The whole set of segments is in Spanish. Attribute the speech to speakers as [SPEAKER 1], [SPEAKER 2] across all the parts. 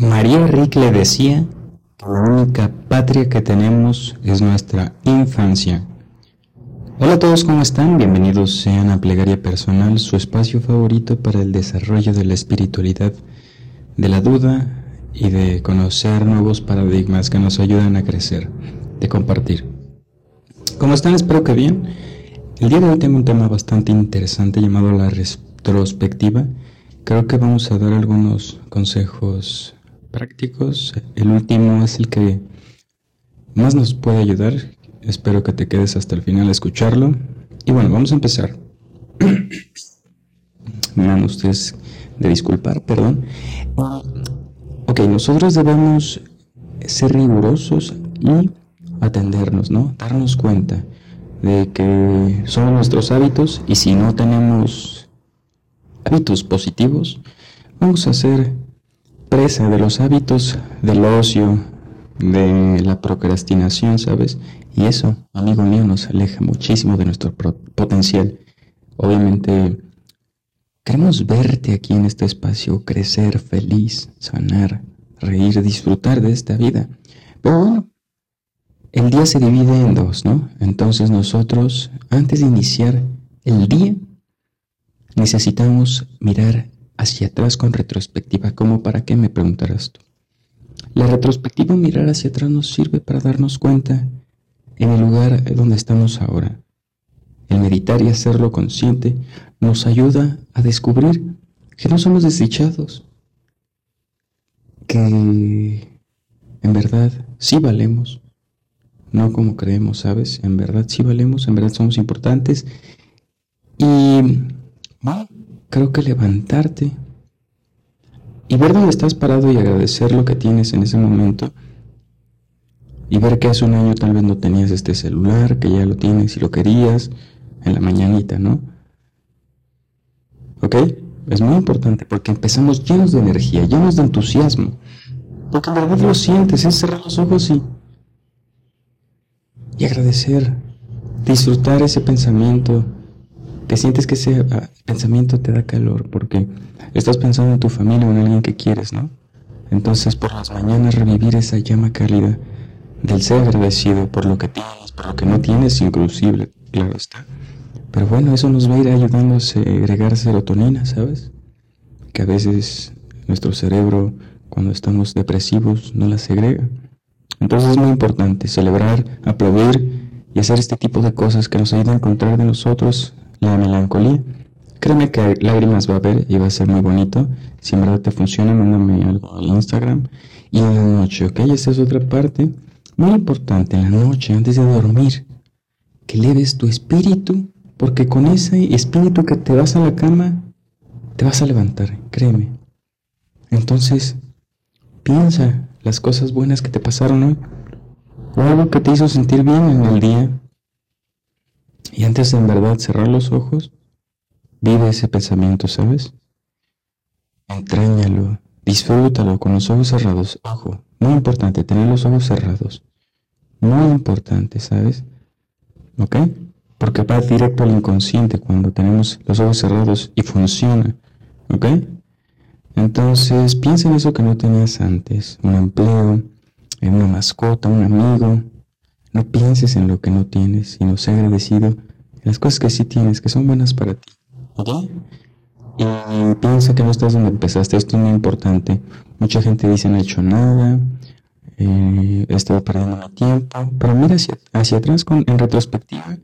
[SPEAKER 1] María Rick le decía que la única patria que tenemos es nuestra infancia. Hola a todos, ¿cómo están? Bienvenidos sean a Plegaria Personal, su espacio favorito para el desarrollo de la espiritualidad, de la duda y de conocer nuevos paradigmas que nos ayudan a crecer, de compartir. ¿Cómo están? Espero que bien. El día de hoy tengo un tema bastante interesante llamado la retrospectiva. Creo que vamos a dar algunos consejos prácticos. El último es el que más nos puede ayudar. Espero que te quedes hasta el final a escucharlo. Y bueno, vamos a empezar. Me dan ustedes de disculpar, perdón. Ok, nosotros debemos ser rigurosos y atendernos, ¿no? Darnos cuenta de que son nuestros hábitos y si no tenemos hábitos positivos, vamos a ser presa de los hábitos del ocio, de la procrastinación, ¿sabes? Y eso, amigo mío, nos aleja muchísimo de nuestro potencial. Obviamente, queremos verte aquí en este espacio, crecer, feliz, sanar, reír, disfrutar de esta vida. Pero bueno, el día se divide en dos, ¿no? Entonces nosotros, antes de iniciar el día, necesitamos mirar hacia atrás con retrospectiva. ¿Cómo para qué me preguntarás tú? La retrospectiva, mirar hacia atrás, nos sirve para darnos cuenta en el lugar donde estamos ahora. El meditar y hacerlo consciente nos ayuda a descubrir que no somos desdichados, que en verdad sí valemos, no como creemos, ¿sabes? En verdad sí valemos, en verdad somos importantes y creo que levantarte y ver dónde estás parado y agradecer lo que tienes en ese momento y ver que hace un año tal vez no tenías este celular, que ya lo tienes y lo querías en la mañanita, ¿no? ¿Ok? Es muy importante porque empezamos llenos de energía, llenos de entusiasmo. Porque en verdad lo sientes, es cerrar los ojos y, y agradecer, disfrutar ese pensamiento, te sientes que ese ah, pensamiento te da calor porque estás pensando en tu familia o en alguien que quieres, ¿no? Entonces por las mañanas revivir esa llama cálida del ser agradecido por lo que tienes, por lo que no tienes, inclusive, claro está. Pero bueno, eso nos va a ir ayudando a segregar serotonina, ¿sabes? Que a veces nuestro cerebro, cuando estamos depresivos, no la segrega. Entonces es muy importante celebrar, aplaudir y hacer este tipo de cosas que nos ayudan a encontrar de nosotros la melancolía. Créeme que lágrimas va a haber y va a ser muy bonito. Si en verdad te funciona, mándame algo al Instagram. Y en la noche, ¿ok? Esta es otra parte muy importante. En la noche, antes de dormir, que leves tu espíritu, porque con ese espíritu que te vas a la cama, te vas a levantar, créeme. Entonces, piensa las cosas buenas que te pasaron hoy, o algo que te hizo sentir bien en el día, y antes de en verdad cerrar los ojos, vive ese pensamiento, ¿sabes? Entréñalo, disfrútalo con los ojos cerrados. Ojo, muy importante, tener los ojos cerrados. Muy importante, ¿sabes? ¿Ok? Porque va directo al inconsciente cuando tenemos los ojos cerrados y funciona. ¿Ok? Entonces, piensa en eso que no tenías antes. Un empleo, en una mascota, un amigo, no pienses en lo que no tienes, sino sé agradecido en las cosas que sí tienes, que son buenas para ti. Y piensa que no estás donde empezaste, esto es muy importante. Mucha gente dice no he hecho nada, eh, he estado perdiendo mi tiempo, pero mira hacia, hacia atrás con, en retrospectiva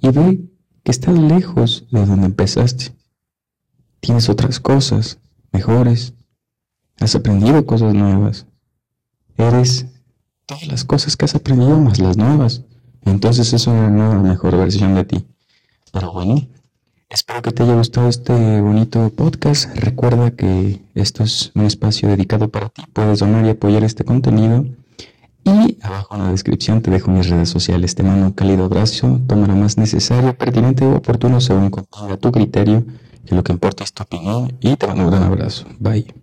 [SPEAKER 1] y ve que estás lejos de donde empezaste. Tienes otras cosas mejores, has aprendido cosas nuevas, eres todas las cosas que has aprendido más las nuevas. Entonces es una nueva, mejor versión de ti. Pero bueno, espero que te haya gustado este bonito podcast. Recuerda que esto es un espacio dedicado para ti. Puedes donar y apoyar este contenido. Y abajo en la descripción te dejo mis redes sociales. Te mando un cálido abrazo. Toma lo más necesario, pertinente o oportuno según a tu criterio. Que lo que importa es tu opinión. Y te mando un gran abrazo. Bye.